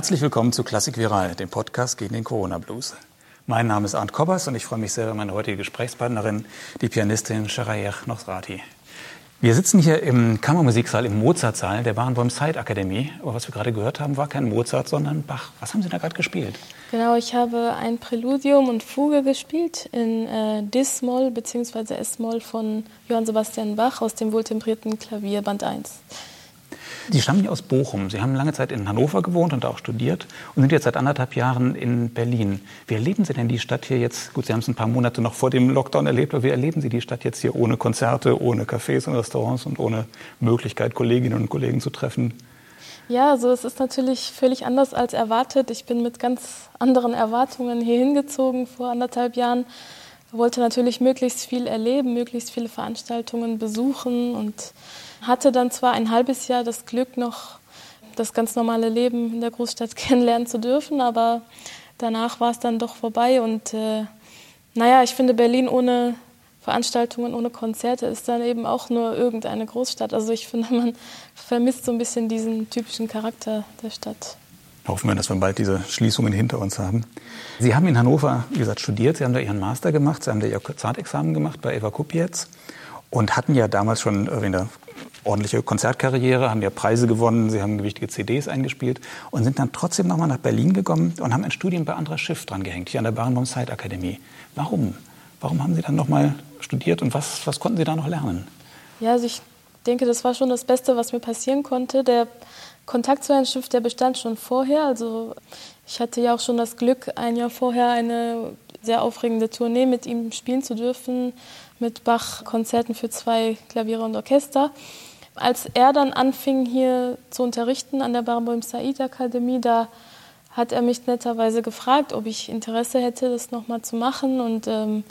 Herzlich willkommen zu Klassik Viral, dem Podcast gegen den Corona Blues. Mein Name ist Arndt Kobbers und ich freue mich sehr über meine heutige Gesprächspartnerin, die Pianistin Sharayech Nosrati. Wir sitzen hier im Kammermusiksaal, im Mozartsaal der Barenboim Side Akademie. Aber was wir gerade gehört haben, war kein Mozart, sondern Bach. Was haben Sie da gerade gespielt? Genau, ich habe ein Präludium und Fuge gespielt in äh, Dis-Moll bzw. S-Moll von Johann Sebastian Bach aus dem wohltemperierten Klavier Band 1. Sie stammen ja aus Bochum. Sie haben lange Zeit in Hannover gewohnt und auch studiert und sind jetzt seit anderthalb Jahren in Berlin. Wie erleben Sie denn die Stadt hier jetzt? Gut, Sie haben es ein paar Monate noch vor dem Lockdown erlebt, aber wie erleben Sie die Stadt jetzt hier ohne Konzerte, ohne Cafés und Restaurants und ohne Möglichkeit, Kolleginnen und Kollegen zu treffen? Ja, also es ist natürlich völlig anders als erwartet. Ich bin mit ganz anderen Erwartungen hier hingezogen vor anderthalb Jahren. Wollte natürlich möglichst viel erleben, möglichst viele Veranstaltungen besuchen und hatte dann zwar ein halbes Jahr das Glück, noch das ganz normale Leben in der Großstadt kennenlernen zu dürfen, aber danach war es dann doch vorbei. Und äh, naja, ich finde, Berlin ohne Veranstaltungen, ohne Konzerte ist dann eben auch nur irgendeine Großstadt. Also ich finde, man vermisst so ein bisschen diesen typischen Charakter der Stadt. Hoffen wir, dass wir bald diese Schließungen hinter uns haben. Sie haben in Hannover, wie gesagt, studiert. Sie haben da Ihren Master gemacht. Sie haben da Ihr Konzertexamen gemacht bei Eva Kupietz und hatten ja damals schon in der ordentliche Konzertkarriere, haben ja Preise gewonnen, sie haben gewichtige CDs eingespielt und sind dann trotzdem nochmal nach Berlin gekommen und haben ein Studium bei Andras Schiff dran gehängt, hier an der Barenbaum Side Akademie. Warum? Warum haben Sie dann nochmal studiert und was, was konnten Sie da noch lernen? Ja, also ich denke, das war schon das Beste, was mir passieren konnte. Der Kontakt zu Herrn Schiff, der bestand schon vorher. Also ich hatte ja auch schon das Glück, ein Jahr vorher eine sehr aufregende Tournee mit ihm spielen zu dürfen, mit Bach-Konzerten für zwei Klaviere und Orchester als er dann anfing, hier zu unterrichten an der Barenboim Said Akademie, da hat er mich netterweise gefragt, ob ich Interesse hätte, das nochmal zu machen. Und ähm,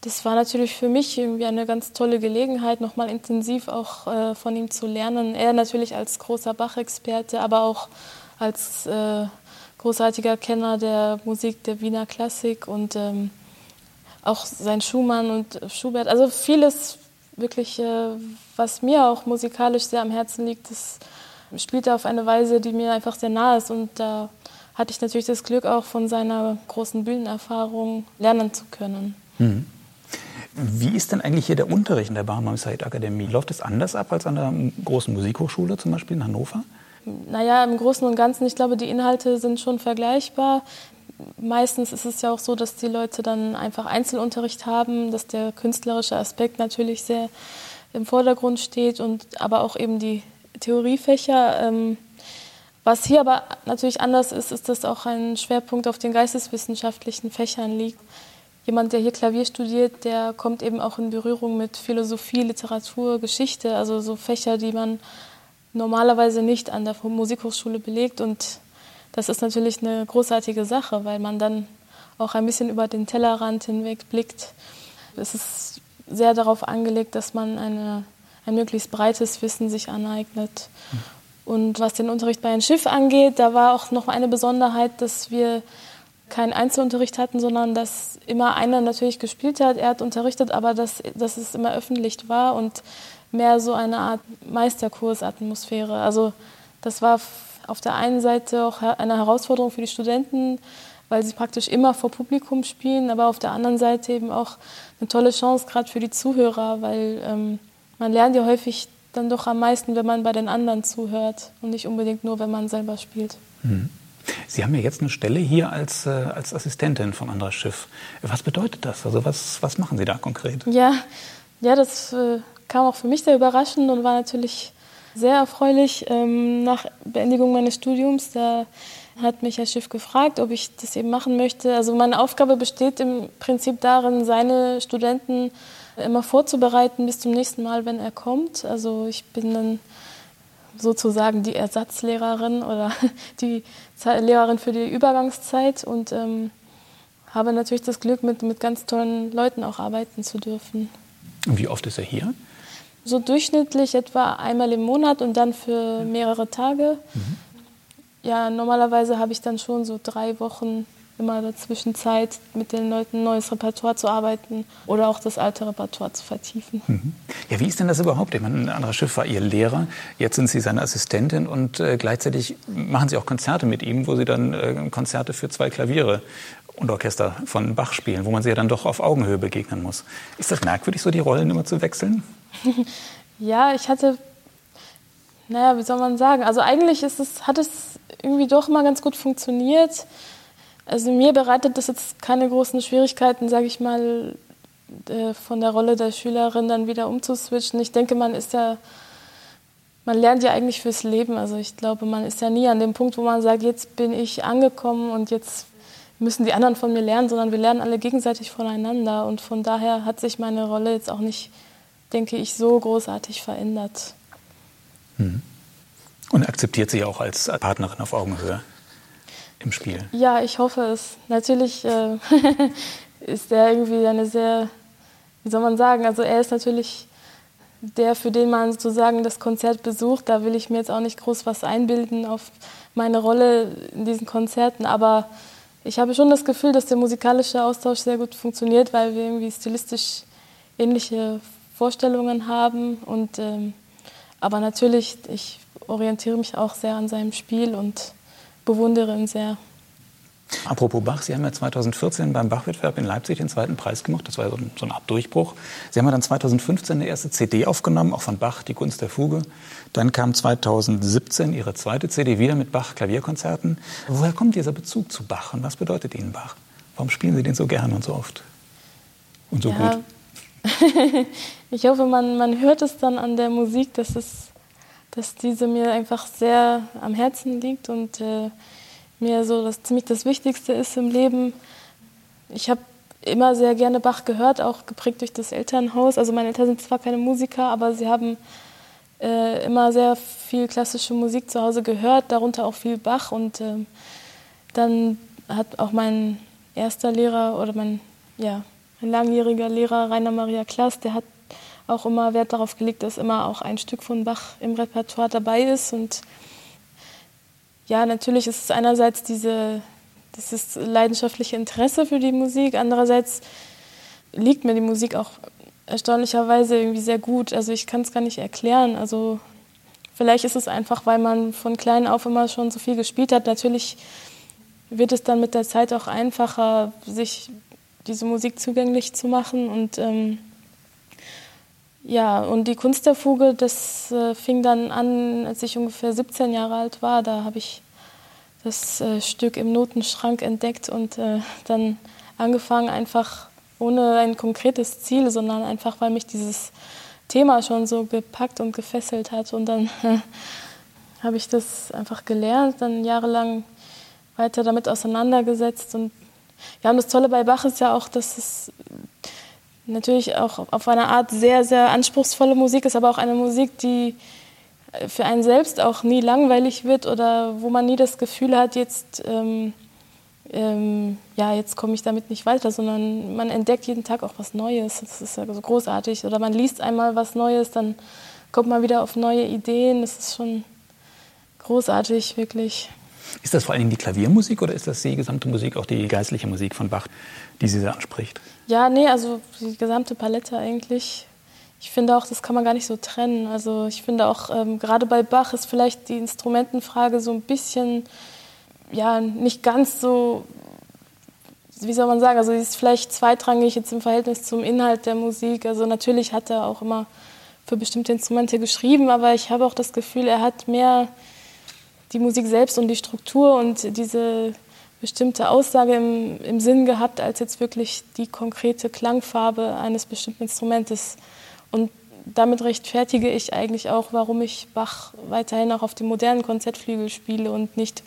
das war natürlich für mich irgendwie eine ganz tolle Gelegenheit, nochmal intensiv auch äh, von ihm zu lernen. Er natürlich als großer Bach-Experte, aber auch als äh, großartiger Kenner der Musik der Wiener Klassik und ähm, auch sein Schumann und Schubert. Also vieles wirklich, äh, was mir auch musikalisch sehr am Herzen liegt, das spielt er auf eine Weise, die mir einfach sehr nah ist. Und da hatte ich natürlich das Glück, auch von seiner großen Bühnenerfahrung lernen zu können. Mhm. Wie ist denn eigentlich hier der Unterricht in der Said Akademie? Läuft es anders ab als an der großen Musikhochschule, zum Beispiel in Hannover? Naja, im Großen und Ganzen, ich glaube, die Inhalte sind schon vergleichbar meistens ist es ja auch so, dass die Leute dann einfach Einzelunterricht haben, dass der künstlerische Aspekt natürlich sehr im Vordergrund steht und aber auch eben die Theoriefächer. Ähm, was hier aber natürlich anders ist, ist, dass auch ein Schwerpunkt auf den geisteswissenschaftlichen Fächern liegt. Jemand, der hier Klavier studiert, der kommt eben auch in Berührung mit Philosophie, Literatur, Geschichte, also so Fächer, die man normalerweise nicht an der Musikhochschule belegt und das ist natürlich eine großartige Sache, weil man dann auch ein bisschen über den Tellerrand hinweg blickt. Es ist sehr darauf angelegt, dass man eine, ein möglichst breites Wissen sich aneignet. Und was den Unterricht bei einem Schiff angeht, da war auch noch eine Besonderheit, dass wir keinen Einzelunterricht hatten, sondern dass immer einer natürlich gespielt hat, er hat unterrichtet, aber dass, dass es immer öffentlich war und mehr so eine Art Meisterkursatmosphäre. Also das war auf der einen Seite auch eine Herausforderung für die Studenten, weil sie praktisch immer vor Publikum spielen, aber auf der anderen Seite eben auch eine tolle Chance, gerade für die Zuhörer, weil ähm, man lernt ja häufig dann doch am meisten, wenn man bei den anderen zuhört und nicht unbedingt nur, wenn man selber spielt. Mhm. Sie haben ja jetzt eine Stelle hier als, äh, als Assistentin von Andras Schiff. Was bedeutet das? Also was, was machen Sie da konkret? Ja, ja das äh, kam auch für mich sehr überraschend und war natürlich sehr erfreulich. Ähm, nach Beendigung meines Studiums, da hat mich Herr Schiff gefragt, ob ich das eben machen möchte. Also meine Aufgabe besteht im Prinzip darin, seine Studenten immer vorzubereiten bis zum nächsten Mal, wenn er kommt. Also ich bin dann sozusagen die Ersatzlehrerin oder die Lehrerin für die Übergangszeit und ähm, habe natürlich das Glück, mit, mit ganz tollen Leuten auch arbeiten zu dürfen. Und wie oft ist er hier? So durchschnittlich etwa einmal im Monat und dann für mehrere Tage. Mhm. Ja, normalerweise habe ich dann schon so drei Wochen immer dazwischen Zeit, mit den Leuten ein neues Repertoire zu arbeiten oder auch das alte Repertoire zu vertiefen. Mhm. Ja, wie ist denn das überhaupt? Ich meine, Andra Schiff war Ihr Lehrer, jetzt sind Sie seine Assistentin und äh, gleichzeitig machen Sie auch Konzerte mit ihm, wo Sie dann äh, Konzerte für zwei Klaviere und Orchester von Bach spielen, wo man sich ja dann doch auf Augenhöhe begegnen muss. Ist das merkwürdig, so die Rollen immer zu wechseln? Ja, ich hatte, naja, wie soll man sagen, also eigentlich ist es, hat es irgendwie doch mal ganz gut funktioniert. Also mir bereitet das jetzt keine großen Schwierigkeiten, sage ich mal, äh, von der Rolle der Schülerin dann wieder umzuswitchen. Ich denke, man ist ja, man lernt ja eigentlich fürs Leben. Also ich glaube, man ist ja nie an dem Punkt, wo man sagt, jetzt bin ich angekommen und jetzt müssen die anderen von mir lernen, sondern wir lernen alle gegenseitig voneinander. Und von daher hat sich meine Rolle jetzt auch nicht, denke ich, so großartig verändert. Hm. Und akzeptiert sie auch als Partnerin auf Augenhöhe? im Spiel? Ja, ich hoffe es. Natürlich äh, ist er irgendwie eine sehr, wie soll man sagen, also er ist natürlich der, für den man sozusagen das Konzert besucht. Da will ich mir jetzt auch nicht groß was einbilden auf meine Rolle in diesen Konzerten, aber ich habe schon das Gefühl, dass der musikalische Austausch sehr gut funktioniert, weil wir irgendwie stilistisch ähnliche Vorstellungen haben. Und, ähm, aber natürlich, ich orientiere mich auch sehr an seinem Spiel und bewundere ihn sehr. Apropos Bach, Sie haben ja 2014 beim Bachwettbewerb in Leipzig den zweiten Preis gemacht. Das war so, eine Art Durchbruch. Sie haben ja dann 2015 eine erste CD aufgenommen, auch von Bach, Die Kunst der Fuge. Dann kam 2017 Ihre zweite CD wieder mit Bach-Klavierkonzerten. Woher kommt dieser Bezug zu Bach und was bedeutet Ihnen Bach? Warum spielen Sie den so gern und so oft und so ja. gut? ich hoffe, man, man hört es dann an der Musik, dass es dass diese mir einfach sehr am Herzen liegt und äh, mir so das ziemlich das Wichtigste ist im Leben. Ich habe immer sehr gerne Bach gehört, auch geprägt durch das Elternhaus. Also meine Eltern sind zwar keine Musiker, aber sie haben äh, immer sehr viel klassische Musik zu Hause gehört, darunter auch viel Bach. Und äh, dann hat auch mein erster Lehrer oder mein, ja, mein langjähriger Lehrer Rainer Maria Klaas, der hat auch immer Wert darauf gelegt, dass immer auch ein Stück von Bach im Repertoire dabei ist. Und ja, natürlich ist es einerseits diese, dieses leidenschaftliche Interesse für die Musik, andererseits liegt mir die Musik auch erstaunlicherweise irgendwie sehr gut. Also ich kann es gar nicht erklären. Also vielleicht ist es einfach, weil man von klein auf immer schon so viel gespielt hat. Natürlich wird es dann mit der Zeit auch einfacher, sich diese Musik zugänglich zu machen und ähm, ja, und die Kunst der Fuge, das äh, fing dann an, als ich ungefähr 17 Jahre alt war. Da habe ich das äh, Stück im Notenschrank entdeckt und äh, dann angefangen, einfach ohne ein konkretes Ziel, sondern einfach, weil mich dieses Thema schon so gepackt und gefesselt hat. Und dann habe ich das einfach gelernt, dann jahrelang weiter damit auseinandergesetzt. Und ja, und das Tolle bei Bach ist ja auch, dass es natürlich auch auf eine Art sehr, sehr anspruchsvolle Musik ist, aber auch eine Musik, die für einen selbst auch nie langweilig wird oder wo man nie das Gefühl hat, jetzt, ähm, ähm, ja, jetzt komme ich damit nicht weiter, sondern man entdeckt jeden Tag auch was Neues. Das ist ja so großartig. Oder man liest einmal was Neues, dann kommt man wieder auf neue Ideen. Das ist schon großartig, wirklich. Ist das vor allem die Klaviermusik oder ist das die gesamte Musik, auch die geistliche Musik von Bach, die Sie sehr anspricht? Ja, nee, also die gesamte Palette eigentlich. Ich finde auch, das kann man gar nicht so trennen. Also ich finde auch, ähm, gerade bei Bach ist vielleicht die Instrumentenfrage so ein bisschen, ja, nicht ganz so, wie soll man sagen, also sie ist vielleicht zweitrangig jetzt im Verhältnis zum Inhalt der Musik. Also natürlich hat er auch immer für bestimmte Instrumente geschrieben, aber ich habe auch das Gefühl, er hat mehr die Musik selbst und die Struktur und diese bestimmte Aussage im, im Sinn gehabt, als jetzt wirklich die konkrete Klangfarbe eines bestimmten Instrumentes. Und damit rechtfertige ich eigentlich auch, warum ich Bach weiterhin auch auf dem modernen Konzertflügel spiele und nicht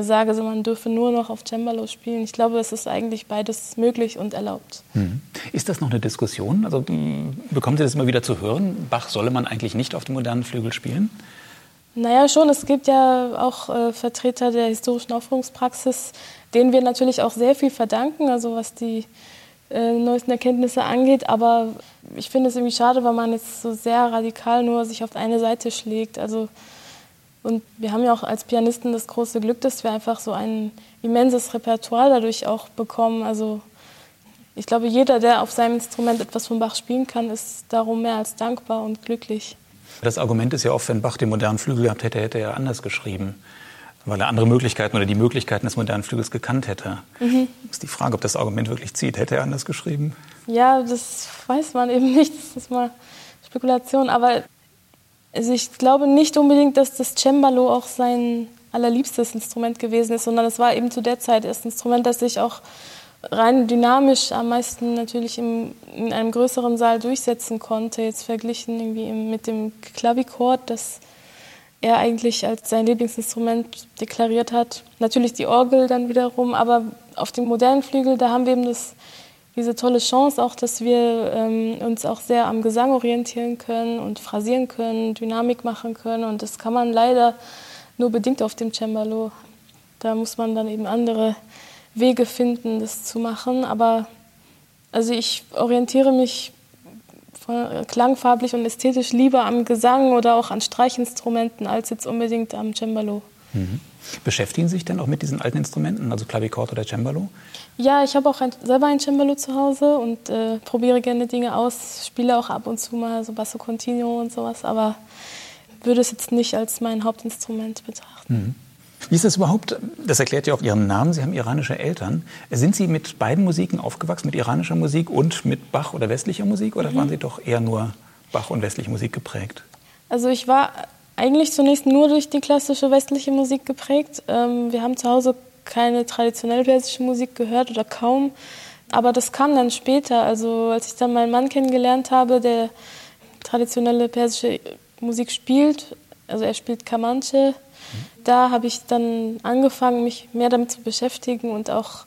sage, man dürfe nur noch auf Cembalo spielen. Ich glaube, es ist eigentlich beides möglich und erlaubt. Hm. Ist das noch eine Diskussion? Also bekommen Sie das immer wieder zu hören? Bach solle man eigentlich nicht auf dem modernen Flügel spielen? Naja, schon. Es gibt ja auch äh, Vertreter der historischen Aufführungspraxis, denen wir natürlich auch sehr viel verdanken, also was die äh, neuesten Erkenntnisse angeht. Aber ich finde es irgendwie schade, weil man jetzt so sehr radikal nur sich auf eine Seite schlägt. Also Und wir haben ja auch als Pianisten das große Glück, dass wir einfach so ein immenses Repertoire dadurch auch bekommen. Also ich glaube, jeder, der auf seinem Instrument etwas von Bach spielen kann, ist darum mehr als dankbar und glücklich. Das Argument ist ja oft, wenn Bach den modernen Flügel gehabt hätte, hätte er anders geschrieben, weil er andere Möglichkeiten oder die Möglichkeiten des modernen Flügels gekannt hätte. Mhm. Ist die Frage, ob das Argument wirklich zieht. Hätte er anders geschrieben? Ja, das weiß man eben nicht. Das ist mal Spekulation. Aber also ich glaube nicht unbedingt, dass das Cembalo auch sein allerliebstes Instrument gewesen ist, sondern es war eben zu der Zeit das Instrument, das sich auch rein dynamisch am meisten natürlich im, in einem größeren Saal durchsetzen konnte, jetzt verglichen irgendwie mit dem Klavichord, das er eigentlich als sein Lieblingsinstrument deklariert hat. Natürlich die Orgel dann wiederum, aber auf dem modernen Flügel, da haben wir eben das diese tolle Chance auch, dass wir ähm, uns auch sehr am Gesang orientieren können und phrasieren können, Dynamik machen können. Und das kann man leider nur bedingt auf dem Cembalo. Da muss man dann eben andere Wege finden, das zu machen. Aber also ich orientiere mich klangfarblich und ästhetisch lieber am Gesang oder auch an Streichinstrumenten als jetzt unbedingt am Cembalo. Mhm. Beschäftigen Sie sich denn auch mit diesen alten Instrumenten, also Klavichord oder Cembalo? Ja, ich habe auch ein, selber ein Cembalo zu Hause und äh, probiere gerne Dinge aus, spiele auch ab und zu mal so Basso Continuo und sowas, aber würde es jetzt nicht als mein Hauptinstrument betrachten. Mhm. Wie ist das überhaupt? Das erklärt ja auch Ihren Namen. Sie haben iranische Eltern. Sind Sie mit beiden Musiken aufgewachsen, mit iranischer Musik und mit Bach oder westlicher Musik? Oder mhm. waren Sie doch eher nur Bach und westliche Musik geprägt? Also ich war eigentlich zunächst nur durch die klassische westliche Musik geprägt. Ähm, wir haben zu Hause keine traditionelle persische Musik gehört oder kaum. Aber das kam dann später. Also als ich dann meinen Mann kennengelernt habe, der traditionelle persische Musik spielt, also er spielt Kamanche, da habe ich dann angefangen, mich mehr damit zu beschäftigen und auch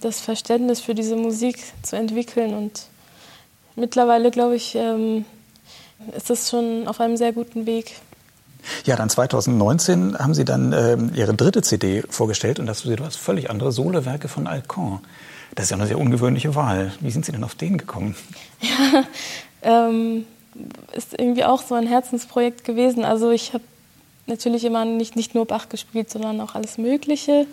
das Verständnis für diese Musik zu entwickeln. Und mittlerweile, glaube ich, ähm, ist das schon auf einem sehr guten Weg. Ja, dann 2019 haben Sie dann ähm, Ihre dritte CD vorgestellt und das sind etwas völlig andere Solowerke von Alcan. Das ist ja eine sehr ungewöhnliche Wahl. Wie sind Sie denn auf den gekommen? Ja, ähm, ist irgendwie auch so ein Herzensprojekt gewesen. Also ich habe natürlich immer nicht, nicht nur Bach gespielt, sondern auch alles Mögliche.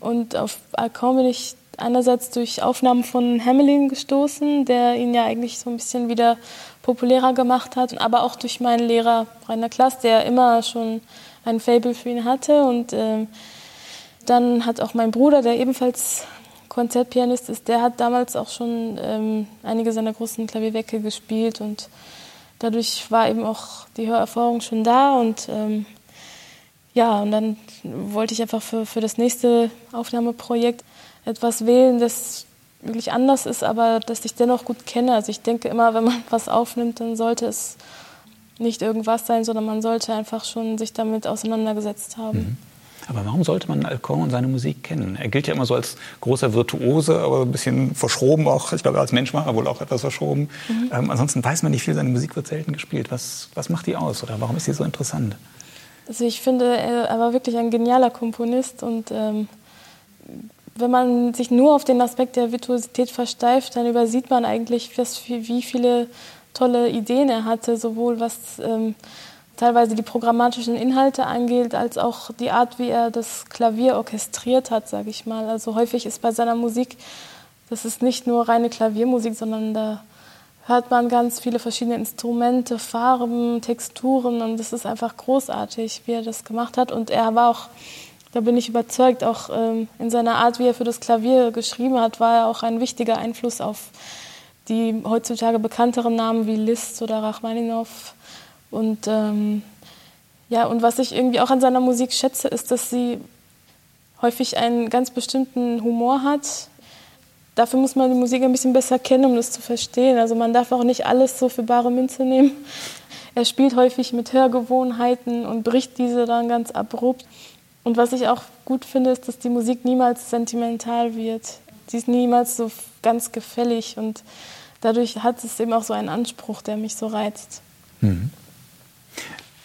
Und auf Alcan bin ich einerseits durch Aufnahmen von Hamelin gestoßen, der ihn ja eigentlich so ein bisschen wieder populärer gemacht hat, aber auch durch meinen Lehrer Rainer Klaas, der immer schon ein Fable für ihn hatte. Und äh, dann hat auch mein Bruder, der ebenfalls Konzertpianist ist, der hat damals auch schon ähm, einige seiner großen Klavierwerke gespielt und dadurch war eben auch die Hörerfahrung schon da und ähm, ja, und dann wollte ich einfach für, für das nächste Aufnahmeprojekt etwas wählen, das wirklich anders ist, aber dass ich dennoch gut kenne. Also ich denke immer, wenn man was aufnimmt, dann sollte es nicht irgendwas sein, sondern man sollte einfach schon sich damit auseinandergesetzt haben. Mhm. Aber warum sollte man Alcon und seine Musik kennen? Er gilt ja immer so als großer Virtuose, aber ein bisschen verschroben auch. Ich glaube, als Mensch war er wohl auch etwas verschroben. Mhm. Ähm, ansonsten weiß man nicht viel, seine Musik wird selten gespielt. Was, was macht die aus oder warum ist sie so interessant? Also ich finde, er war wirklich ein genialer Komponist und ähm, wenn man sich nur auf den Aspekt der Virtuosität versteift, dann übersieht man eigentlich, was, wie viele tolle Ideen er hatte, sowohl was ähm, teilweise die programmatischen Inhalte angeht, als auch die Art, wie er das Klavier orchestriert hat, sage ich mal. Also häufig ist bei seiner Musik, das ist nicht nur reine Klaviermusik, sondern da hört man ganz viele verschiedene Instrumente, Farben, Texturen und das ist einfach großartig, wie er das gemacht hat. Und er war auch, da bin ich überzeugt, auch ähm, in seiner Art, wie er für das Klavier geschrieben hat, war er auch ein wichtiger Einfluss auf die heutzutage bekannteren Namen wie Liszt oder Rachmaninoff. Und ähm, ja, und was ich irgendwie auch an seiner Musik schätze, ist, dass sie häufig einen ganz bestimmten Humor hat, dafür muss man die Musik ein bisschen besser kennen, um das zu verstehen. Also man darf auch nicht alles so für bare Münze nehmen. Er spielt häufig mit Hörgewohnheiten und bricht diese dann ganz abrupt. Und was ich auch gut finde, ist, dass die Musik niemals sentimental wird. Sie ist niemals so ganz gefällig und dadurch hat es eben auch so einen Anspruch, der mich so reizt. Mhm.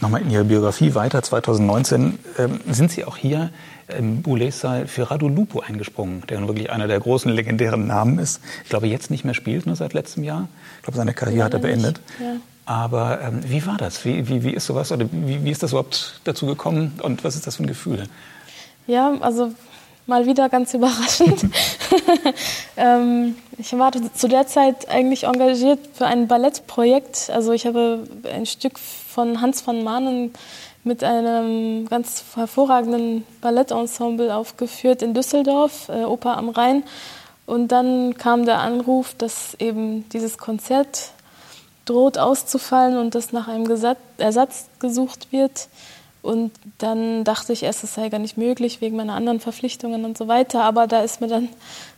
Nochmal in Ihrer Biografie weiter, 2019 ähm, sind Sie auch hier im Boulez-Saal für Radu Lupo eingesprungen, der nun wirklich einer der großen legendären Namen ist. Ich glaube, jetzt nicht mehr spielt, nur seit letztem Jahr. Ich glaube, seine Karriere ja, hat er beendet. Ja. Aber ähm, wie war das? Wie, wie, wie ist sowas oder wie, wie ist das überhaupt dazu gekommen und was ist das für ein Gefühl? Ja, also mal wieder ganz überraschend. ähm, ich war zu der Zeit eigentlich engagiert für ein Ballettprojekt. Also ich habe ein Stück von Hans van Maanen mit einem ganz hervorragenden Ballettensemble aufgeführt in Düsseldorf, äh, Oper am Rhein. Und dann kam der Anruf, dass eben dieses Konzert droht auszufallen und dass nach einem Ersatz gesucht wird. Und dann dachte ich erst, es sei gar nicht möglich wegen meiner anderen Verpflichtungen und so weiter. Aber da ist mir dann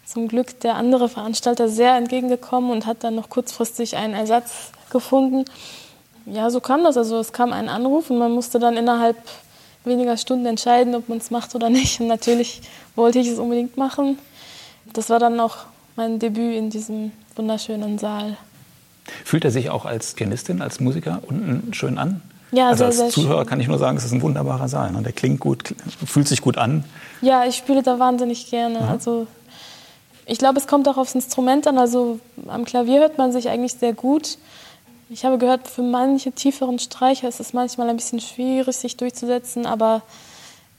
zum Glück der andere Veranstalter sehr entgegengekommen und hat dann noch kurzfristig einen Ersatz gefunden. Ja, so kam das. Also es kam ein Anruf und man musste dann innerhalb weniger Stunden entscheiden, ob man es macht oder nicht. Und natürlich wollte ich es unbedingt machen. Das war dann auch mein Debüt in diesem wunderschönen Saal. Fühlt er sich auch als Pianistin, als Musiker unten schön an? Ja, also sehr, als sehr Zuhörer schön. kann ich nur sagen, es ist ein wunderbarer Saal. Ne? Der klingt gut, fühlt sich gut an. Ja, ich spiele da wahnsinnig gerne. Ja. Also ich glaube, es kommt auch aufs Instrument an. Also am Klavier hört man sich eigentlich sehr gut. Ich habe gehört, für manche tieferen Streicher ist es manchmal ein bisschen schwierig, sich durchzusetzen, aber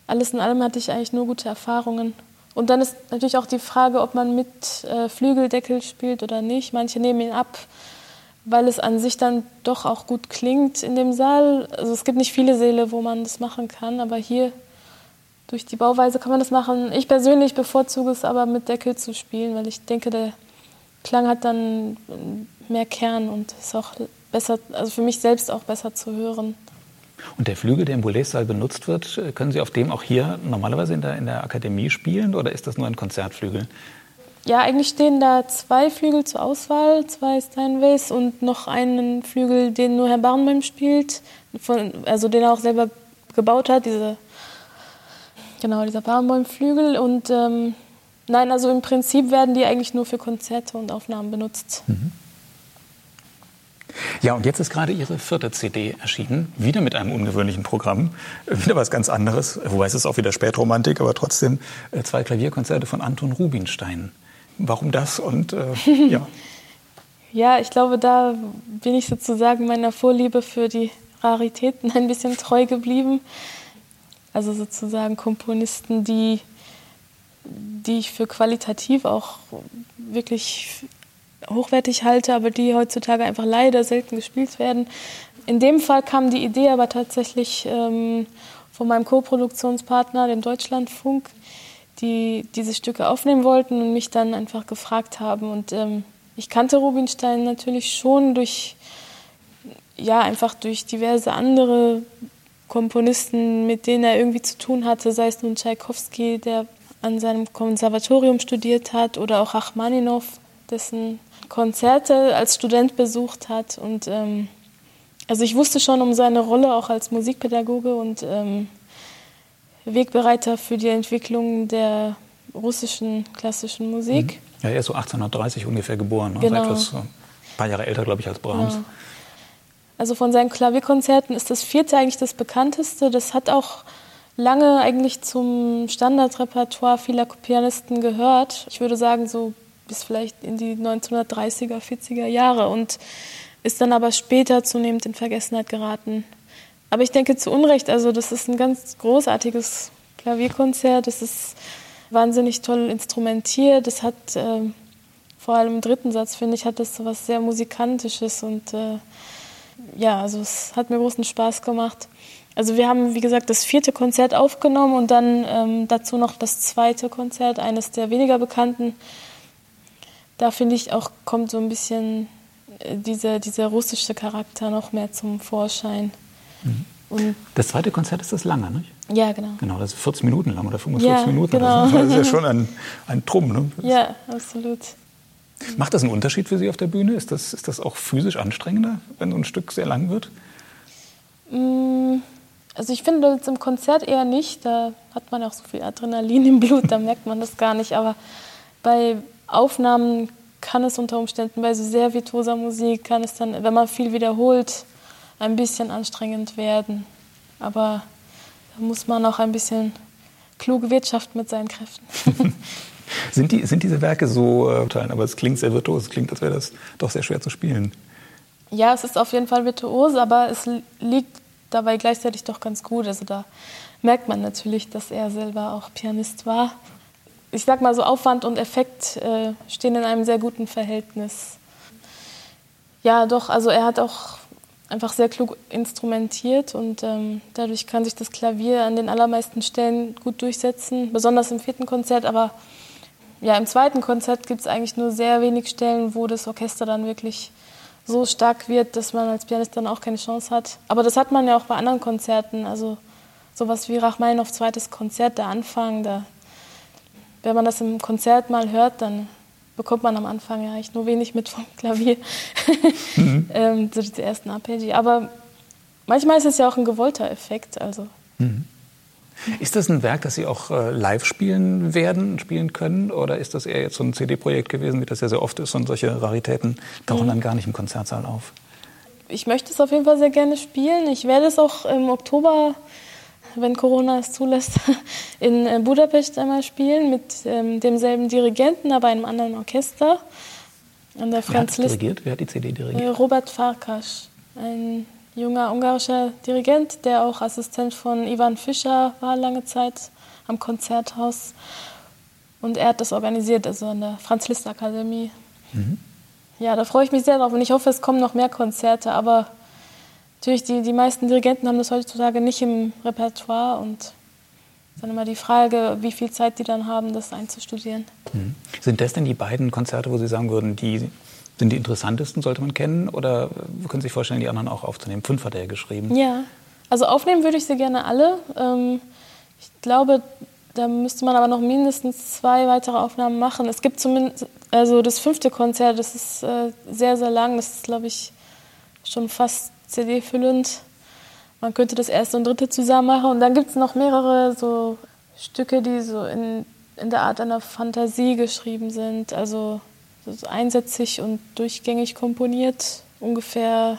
alles in allem hatte ich eigentlich nur gute Erfahrungen. Und dann ist natürlich auch die Frage, ob man mit äh, Flügeldeckel spielt oder nicht. Manche nehmen ihn ab, weil es an sich dann doch auch gut klingt in dem Saal. Also es gibt nicht viele Säle, wo man das machen kann, aber hier durch die Bauweise kann man das machen. Ich persönlich bevorzuge es aber mit Deckel zu spielen, weil ich denke, der Klang hat dann mehr Kern und ist auch besser, also für mich selbst auch besser zu hören. Und der Flügel, der im Boulez-Saal benutzt wird, können Sie auf dem auch hier normalerweise in der, in der Akademie spielen oder ist das nur ein Konzertflügel? Ja, eigentlich stehen da zwei Flügel zur Auswahl, zwei Steinways und noch einen Flügel, den nur Herr Barnheim spielt, von, also den er auch selber gebaut hat, diese, genau, dieser Barnheim-Flügel. Und ähm, nein, also im Prinzip werden die eigentlich nur für Konzerte und Aufnahmen benutzt. Ja, und jetzt ist gerade Ihre vierte CD erschienen, wieder mit einem ungewöhnlichen Programm, äh, wieder was ganz anderes, wobei es ist auch wieder Spätromantik, aber trotzdem äh, zwei Klavierkonzerte von Anton Rubinstein. Warum das und äh, ja. Ja, ich glaube, da bin ich sozusagen meiner Vorliebe für die Raritäten ein bisschen treu geblieben. Also sozusagen Komponisten, die, die ich für qualitativ auch wirklich hochwertig halte, aber die heutzutage einfach leider selten gespielt werden. In dem Fall kam die Idee aber tatsächlich ähm, von meinem Co-Produktionspartner, dem Deutschlandfunk, die diese Stücke aufnehmen wollten und mich dann einfach gefragt haben. Und ähm, ich kannte Rubinstein natürlich schon durch, ja, einfach durch diverse andere Komponisten, mit denen er irgendwie zu tun hatte, sei es nun Tschaikowski, der an seinem Konservatorium studiert hat, oder auch Rachmaninow, dessen Konzerte als Student besucht hat. Und ähm, also ich wusste schon um seine Rolle auch als Musikpädagoge und ähm, Wegbereiter für die Entwicklung der russischen klassischen Musik. Ja, er ist so 1830 ungefähr geboren, ne? Genau. also etwas, äh, ein paar Jahre älter, glaube ich, als Brahms. Ja. Also von seinen Klavierkonzerten ist das vierte eigentlich das bekannteste. Das hat auch lange eigentlich zum Standardrepertoire vieler Pianisten gehört. Ich würde sagen, so bis vielleicht in die 1930er, 40er Jahre und ist dann aber später zunehmend in Vergessenheit geraten. Aber ich denke zu Unrecht, also das ist ein ganz großartiges Klavierkonzert. Das ist wahnsinnig toll instrumentiert. Das hat äh, vor allem im dritten Satz, finde ich, hat das so was sehr Musikantisches und äh, ja, also es hat mir großen Spaß gemacht. Also wir haben, wie gesagt, das vierte Konzert aufgenommen und dann ähm, dazu noch das zweite Konzert, eines der weniger bekannten. Da finde ich auch, kommt so ein bisschen äh, dieser, dieser russische Charakter noch mehr zum Vorschein. Mhm. Das zweite Konzert ist das lange, nicht? ja, genau. Genau, das ist 40 Minuten lang oder 45 Ja, Minuten. genau. Das, ist, das ist ja schon ein, ein Trumm. Ne? Ja, absolut. Macht das einen Unterschied für Sie auf der Bühne? Ist das, ist das auch physisch anstrengender, wenn so ein Stück sehr lang wird? Mm, Also ich finde jetzt im Konzert eher nicht. Da hat man auch so viel Adrenalin im Blut, da merkt man das gar nicht. Aber bei Aufnahmen kann es unter Umständen bei so sehr virtuoser Musik, kann es dann, wenn man viel wiederholt, ein bisschen anstrengend werden. Aber da muss man auch ein bisschen klug wirtschaften mit seinen Kräften. Sind, die, sind diese Werke so, äh, teilen, aber es klingt sehr virtuos, es klingt, als wäre das doch sehr schwer zu spielen. Ja, es ist auf jeden Fall virtuos, aber es liegt dabei gleichzeitig doch ganz gut. Also da merkt man natürlich, dass er selber auch Pianist war. Ich sag mal so, Aufwand und Effekt äh, stehen in einem sehr guten Verhältnis. Ja, doch, also er hat auch einfach sehr klug instrumentiert und ähm, dadurch kann sich das Klavier an den allermeisten Stellen gut durchsetzen, besonders im vierten Konzert, aber ja, im zweiten Konzert gibt es eigentlich nur sehr wenig Stellen, wo das Orchester dann wirklich so stark wird, dass man als Pianist dann auch keine Chance hat. Aber das hat man ja auch bei anderen Konzerten, also sowas wie Rachmaninoff zweites Konzert, der Anfang, da, wenn man das im Konzert mal hört, dann bekommt man am Anfang ja eigentlich nur wenig mit vom Klavier, mhm. ähm, so diese ersten Arpeggi. Aber manchmal ist es ja auch ein gewollter Effekt. Also. Mhm. Ist das ein Werk, das Sie auch äh, live spielen werden, spielen können? Oder ist das eher jetzt so ein CD-Projekt gewesen, wie das ja sehr oft ist und solche Raritäten tauchen mhm. dann gar nicht im Konzertsaal auf? Ich möchte es auf jeden Fall sehr gerne spielen. Ich werde es auch im Oktober wenn Corona es zulässt, in äh, Budapest einmal spielen mit ähm, demselben Dirigenten, aber einem anderen Orchester. An der Wer hat dirigiert? Wer hat die CD dirigiert? Äh, Robert Farkas, ein junger ungarischer Dirigent, der auch Assistent von Ivan Fischer war lange Zeit am Konzerthaus. Und er hat das organisiert, also an der Franz-Liszt-Akademie. Mhm. Ja, da freue ich mich sehr drauf und ich hoffe, es kommen noch mehr Konzerte, aber Natürlich, die, die meisten Dirigenten haben das heutzutage nicht im Repertoire und dann immer die Frage, wie viel Zeit die dann haben, das einzustudieren. Mhm. Sind das denn die beiden Konzerte, wo Sie sagen würden, die sind die interessantesten, sollte man kennen? Oder können Sie sich vorstellen, die anderen auch aufzunehmen? Fünf hat er ja geschrieben. Ja, also aufnehmen würde ich sie gerne alle. Ähm, ich glaube, da müsste man aber noch mindestens zwei weitere Aufnahmen machen. Es gibt zumindest, also das fünfte Konzert, das ist äh, sehr, sehr lang. Das ist, glaube ich, schon fast CD-füllend. Man könnte das erste und dritte zusammen machen. Und dann gibt es noch mehrere so Stücke, die so in, in der Art einer Fantasie geschrieben sind. Also so einsätzig und durchgängig komponiert. Ungefähr,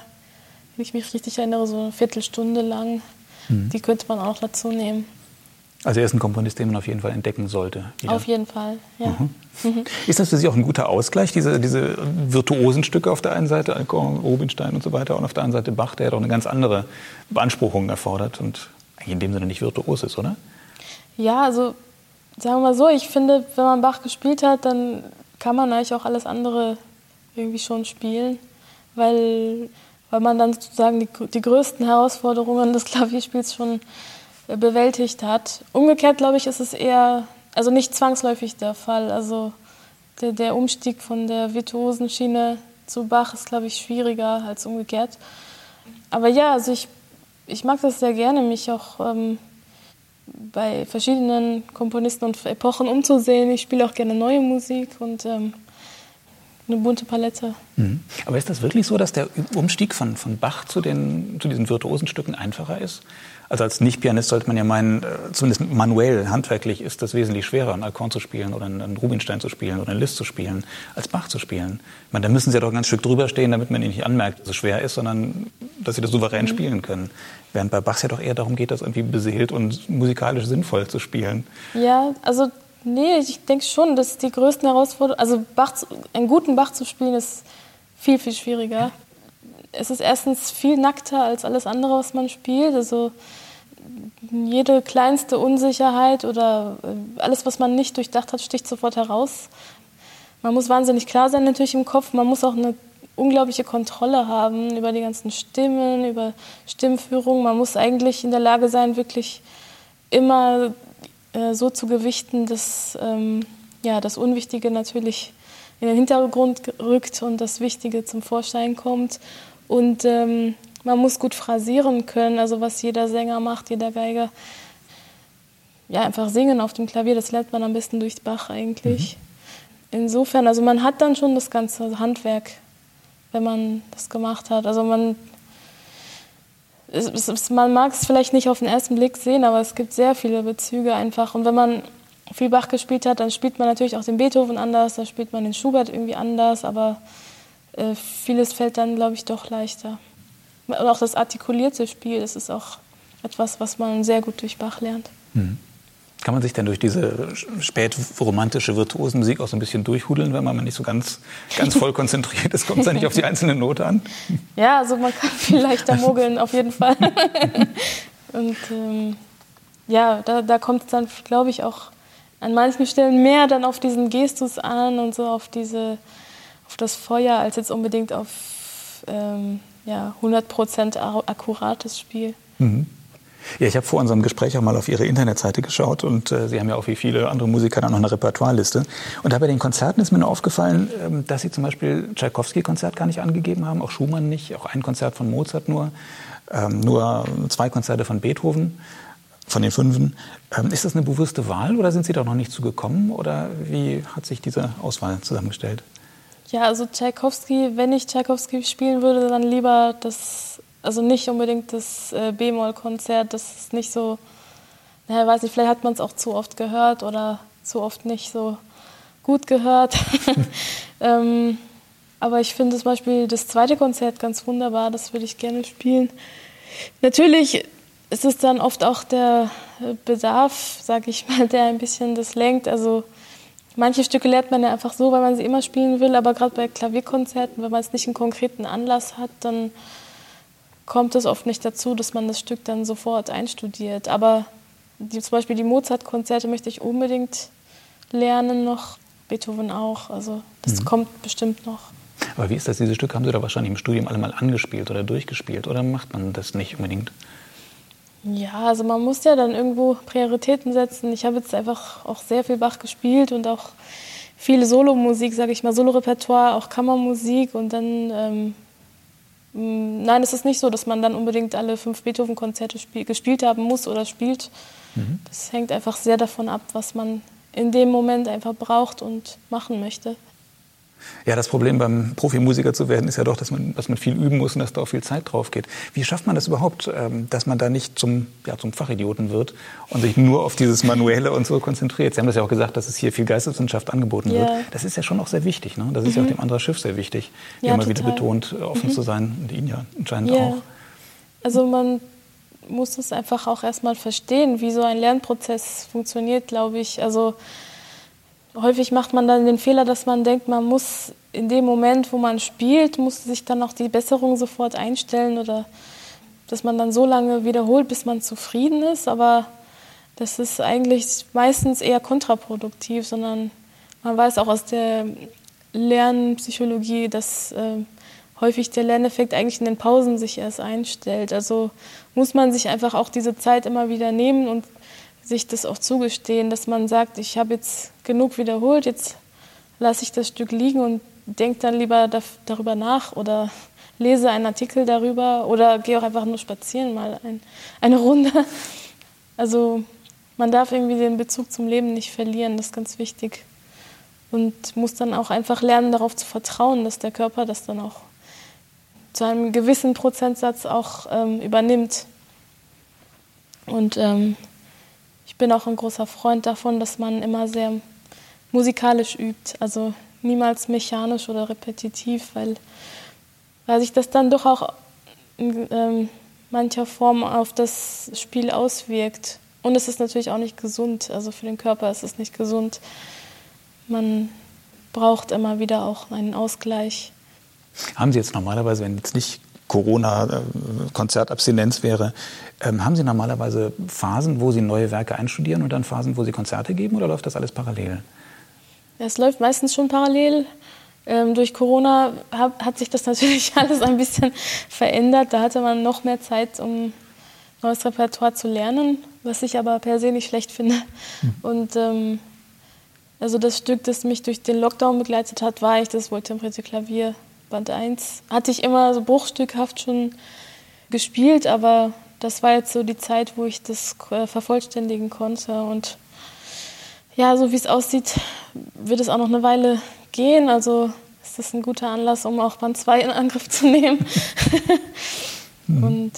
wenn ich mich richtig erinnere, so eine Viertelstunde lang. Mhm. Die könnte man auch dazu nehmen. Also er ist ein Komponist, den man auf jeden Fall entdecken sollte. Wieder. Auf jeden Fall, ja. Mhm. Mhm. Ist das für Sie auch ein guter Ausgleich, diese, diese virtuosen Stücke auf der einen Seite, Alcor, Rubinstein und so weiter, und auf der anderen Seite Bach, der ja doch eine ganz andere Beanspruchung erfordert und eigentlich in dem Sinne nicht virtuos ist, oder? Ja, also sagen wir mal so, ich finde, wenn man Bach gespielt hat, dann kann man eigentlich auch alles andere irgendwie schon spielen, weil, weil man dann sozusagen die, die größten Herausforderungen des Klavierspiels schon bewältigt hat. Umgekehrt, glaube ich, ist es eher, also nicht zwangsläufig der Fall. Also der, der Umstieg von der virtuosen Schiene zu Bach ist, glaube ich, schwieriger als umgekehrt. Aber ja, also ich, ich mag das sehr gerne, mich auch ähm, bei verschiedenen Komponisten und Epochen umzusehen. Ich spiele auch gerne neue Musik und ähm, eine bunte Palette. Mhm. Aber ist das wirklich so, dass der Umstieg von, von Bach zu, den, zu diesen virtuosen Stücken einfacher ist? Also als Nicht-Pianist sollte man ja meinen, äh, zumindest manuell, handwerklich ist das wesentlich schwerer, einen Alcorn zu spielen oder einen Rubinstein zu spielen oder einen Liszt zu spielen, als Bach zu spielen. Ich meine, da müssen Sie ja doch ein ganz Stück drüber stehen, damit man Ihnen nicht anmerkt, dass es schwer ist, sondern dass Sie das souverän mhm. spielen können. Während bei Bach ja doch eher darum geht, das irgendwie beseelt und musikalisch sinnvoll zu spielen. Ja, also Nee, ich denke schon, dass die größten Herausforderungen, also Bach, einen guten Bach zu spielen, ist viel, viel schwieriger. Es ist erstens viel nackter als alles andere, was man spielt. Also jede kleinste Unsicherheit oder äh, alles, was man nicht durchdacht hat, sticht sofort heraus. Man muss wahnsinnig klar sein natürlich im Kopf. Man muss auch eine unglaubliche Kontrolle haben über die ganzen Stimmen, über Stimmführung. Man muss eigentlich in der Lage sein, wirklich immer äh, so zu gewichten, dass ähm, ja, das Unwichtige natürlich in den Hintergrund rückt und das Wichtige zum Vorschein kommt. Und ähm, man muss gut phrasieren können, also was jeder Sänger macht, jeder Geiger. Ja, einfach singen auf dem Klavier, das lernt man am besten durch Bach eigentlich. Mhm. Insofern, also man hat dann schon das ganze Handwerk, wenn man das gemacht hat. Also man es, es, man mag es vielleicht nicht auf den ersten Blick sehen, aber es gibt sehr viele Bezüge einfach. Und wenn man viel Bach gespielt hat, dann spielt man natürlich auch den Beethoven anders, dann spielt man den Schubert irgendwie anders, aber äh, vieles fällt dann, glaube ich, doch leichter. Und auch das artikulierte Spiel, das ist auch etwas, was man sehr gut durch Bach lernt. Mhm. Kann man sich denn durch diese spätromantische Virtuosenmusik auch so ein bisschen durchhudeln, wenn man nicht so ganz, ganz voll konzentriert ist? Kommt es da nicht auf die einzelne Note an? Ja, also man kann viel leichter mogeln, auf jeden Fall. Und ähm, ja, da, da kommt es dann, glaube ich, auch an manchen Stellen mehr dann auf diesen Gestus an und so auf diese, auf das Feuer, als jetzt unbedingt auf ähm, ja, 100% akkurates Spiel. Mhm. Ja, ich habe vor unserem Gespräch auch mal auf Ihre Internetseite geschaut und äh, Sie haben ja auch wie viele andere Musiker dann noch eine Repertoireliste. Und da bei den Konzerten ist mir nur aufgefallen, ähm, dass Sie zum Beispiel Tchaikovsky-Konzert gar nicht angegeben haben, auch Schumann nicht, auch ein Konzert von Mozart nur, ähm, nur zwei Konzerte von Beethoven, von den fünfen. Ähm, ist das eine bewusste Wahl oder sind Sie da noch nicht zugekommen oder wie hat sich diese Auswahl zusammengestellt? Ja, also Tchaikovsky, wenn ich Tchaikovsky spielen würde, dann lieber das also nicht unbedingt das äh, B-Moll-Konzert, das ist nicht so, naja, weiß nicht, vielleicht hat man es auch zu oft gehört oder zu oft nicht so gut gehört. ähm, aber ich finde zum Beispiel das zweite Konzert ganz wunderbar, das würde ich gerne spielen. Natürlich ist es dann oft auch der äh, Bedarf, sage ich mal, der ein bisschen das lenkt. Also manche Stücke lernt man ja einfach so, weil man sie immer spielen will, aber gerade bei Klavierkonzerten, wenn man es nicht einen konkreten Anlass hat, dann kommt es oft nicht dazu, dass man das Stück dann sofort einstudiert. Aber die, zum Beispiel die Mozart-Konzerte möchte ich unbedingt lernen noch, Beethoven auch. Also das mhm. kommt bestimmt noch. Aber wie ist das? Diese Stücke haben Sie da wahrscheinlich im Studium alle mal angespielt oder durchgespielt oder macht man das nicht unbedingt? Ja, also man muss ja dann irgendwo Prioritäten setzen. Ich habe jetzt einfach auch sehr viel Bach gespielt und auch viel Solomusik, sage ich mal, Solorepertoire, auch Kammermusik und dann ähm, Mm, nein, es ist nicht so, dass man dann unbedingt alle fünf Beethoven-Konzerte gespielt haben muss oder spielt. Mhm. Das hängt einfach sehr davon ab, was man in dem Moment einfach braucht und machen möchte. Ja, das Problem beim Profimusiker zu werden ist ja doch, dass man, dass man viel üben muss und dass da auch viel Zeit drauf geht. Wie schafft man das überhaupt, ähm, dass man da nicht zum, ja, zum Fachidioten wird und sich nur auf dieses Manuelle und so konzentriert? Sie haben das ja auch gesagt, dass es hier viel Geisteswissenschaft angeboten ja. wird. Das ist ja schon auch sehr wichtig. Ne? Das ist mhm. ja auch mhm. dem anderen Schiff sehr wichtig, ja, immer total. wieder betont, offen mhm. zu sein und Ihnen ja anscheinend ja. auch. Also man muss es einfach auch erstmal verstehen, wie so ein Lernprozess funktioniert, glaube ich. Also häufig macht man dann den Fehler, dass man denkt, man muss in dem Moment, wo man spielt, muss sich dann auch die Besserung sofort einstellen oder dass man dann so lange wiederholt, bis man zufrieden ist. Aber das ist eigentlich meistens eher kontraproduktiv, sondern man weiß auch aus der Lernpsychologie, dass äh, häufig der Lerneffekt eigentlich in den Pausen sich erst einstellt. Also muss man sich einfach auch diese Zeit immer wieder nehmen und sich das auch zugestehen, dass man sagt, ich habe jetzt genug wiederholt, jetzt lasse ich das Stück liegen und denke dann lieber darüber nach oder lese einen Artikel darüber oder gehe auch einfach nur spazieren, mal ein, eine Runde. Also man darf irgendwie den Bezug zum Leben nicht verlieren, das ist ganz wichtig. Und muss dann auch einfach lernen, darauf zu vertrauen, dass der Körper das dann auch zu einem gewissen Prozentsatz auch ähm, übernimmt. Und ähm, ich bin auch ein großer Freund davon, dass man immer sehr musikalisch übt, also niemals mechanisch oder repetitiv, weil, weil sich das dann doch auch in ähm, mancher Form auf das Spiel auswirkt. Und es ist natürlich auch nicht gesund, also für den Körper ist es nicht gesund. Man braucht immer wieder auch einen Ausgleich. Haben Sie jetzt normalerweise, wenn jetzt nicht Corona-Konzertabstinenz wäre. Ähm, haben Sie normalerweise Phasen, wo Sie neue Werke einstudieren und dann Phasen, wo Sie Konzerte geben oder läuft das alles parallel? Es läuft meistens schon parallel. Ähm, durch Corona hab, hat sich das natürlich alles ein bisschen verändert. Da hatte man noch mehr Zeit, um neues Repertoire zu lernen, was ich aber per se nicht schlecht finde. Mhm. Und ähm, also das Stück, das mich durch den Lockdown begleitet hat, war ich das wohltemperierte Klavier Band 1 hatte ich immer so bruchstückhaft schon gespielt, aber das war jetzt so die Zeit, wo ich das äh, vervollständigen konnte. Und ja, so wie es aussieht, wird es auch noch eine Weile gehen. Also ist das ein guter Anlass, um auch Band 2 in Angriff zu nehmen. Und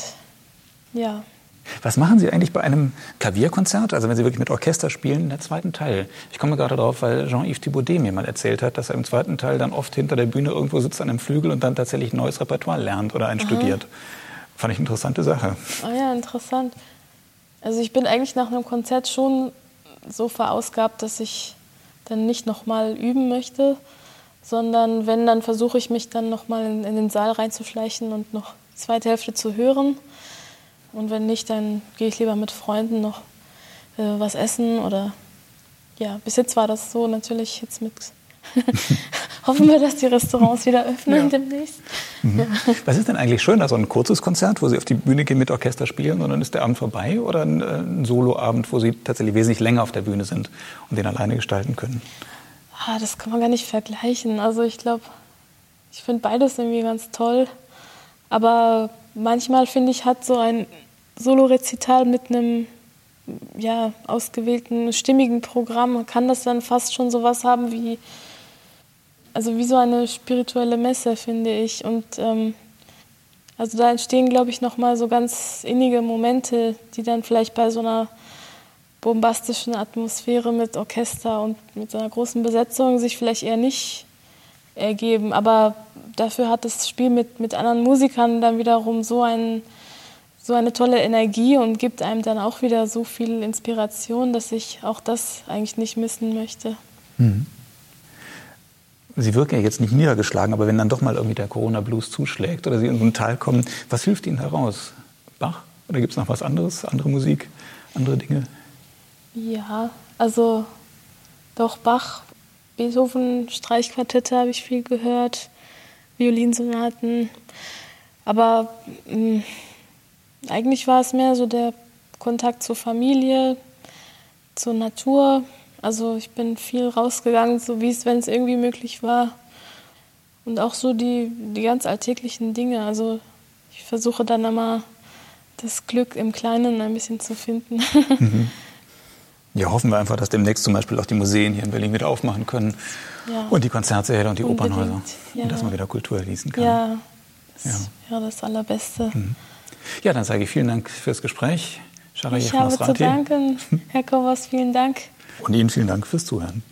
ja. Was machen Sie eigentlich bei einem Klavierkonzert, also wenn Sie wirklich mit Orchester spielen, in der zweiten Teil? Ich komme gerade darauf, weil Jean-Yves Thibaudet mir mal erzählt hat, dass er im zweiten Teil dann oft hinter der Bühne irgendwo sitzt an einem Flügel und dann tatsächlich ein neues Repertoire lernt oder einstudiert. Fand ich eine interessante Sache. Oh ja, interessant. Also ich bin eigentlich nach einem Konzert schon so verausgabt, dass ich dann nicht nochmal üben möchte, sondern wenn, dann versuche ich mich dann nochmal in, in den Saal reinzuschleichen und noch zweite Hälfte zu hören. Und wenn nicht, dann gehe ich lieber mit Freunden noch äh, was essen oder ja, bis jetzt war das so natürlich jetzt mit Hoffen wir, dass die Restaurants wieder öffnen ja. demnächst. Mhm. Ja. Was ist denn eigentlich schöner, so ein kurzes Konzert, wo Sie auf die Bühne gehen mit Orchester spielen und dann ist der Abend vorbei oder ein, äh, ein Soloabend, wo Sie tatsächlich wesentlich länger auf der Bühne sind und den alleine gestalten können? Ah, das kann man gar nicht vergleichen. Also ich glaube, ich finde beides irgendwie ganz toll. Aber manchmal finde ich, hat so ein Solo-Rezital mit einem ja, ausgewählten, stimmigen Programm, kann das dann fast schon sowas haben wie also wie so eine spirituelle Messe, finde ich. Und ähm, also da entstehen, glaube ich, nochmal so ganz innige Momente, die dann vielleicht bei so einer bombastischen Atmosphäre mit Orchester und mit so einer großen Besetzung sich vielleicht eher nicht ergeben. Aber dafür hat das Spiel mit, mit anderen Musikern dann wiederum so, ein, so eine tolle Energie und gibt einem dann auch wieder so viel Inspiration, dass ich auch das eigentlich nicht missen möchte. Mhm. Sie wirken ja jetzt nicht niedergeschlagen, aber wenn dann doch mal irgendwie der Corona-Blues zuschlägt oder Sie in so ein Tal kommen, was hilft Ihnen heraus? Bach? Oder gibt es noch was anderes, andere Musik, andere Dinge? Ja, also doch Bach, Beethoven, Streichquartette habe ich viel gehört, Violinsonaten. Aber mh, hm, eigentlich war es mehr so der Kontakt zur Familie, zur Natur, also ich bin viel rausgegangen, so wie es, wenn es irgendwie möglich war. Und auch so die, die ganz alltäglichen Dinge. Also ich versuche dann immer das Glück im Kleinen ein bisschen zu finden. Mhm. Ja, hoffen wir einfach, dass demnächst zum Beispiel auch die Museen hier in Berlin wieder aufmachen können ja. und die Konzertsäle und die Unbedingt. Opernhäuser. Ja. Und dass man wieder Kultur genießen kann. Ja, das ja. das Allerbeste. Mhm. Ja, dann sage ich vielen Dank fürs Gespräch. ich habe zu danken, Herr Kovas, vielen Dank. Und Ihnen vielen Dank fürs Zuhören.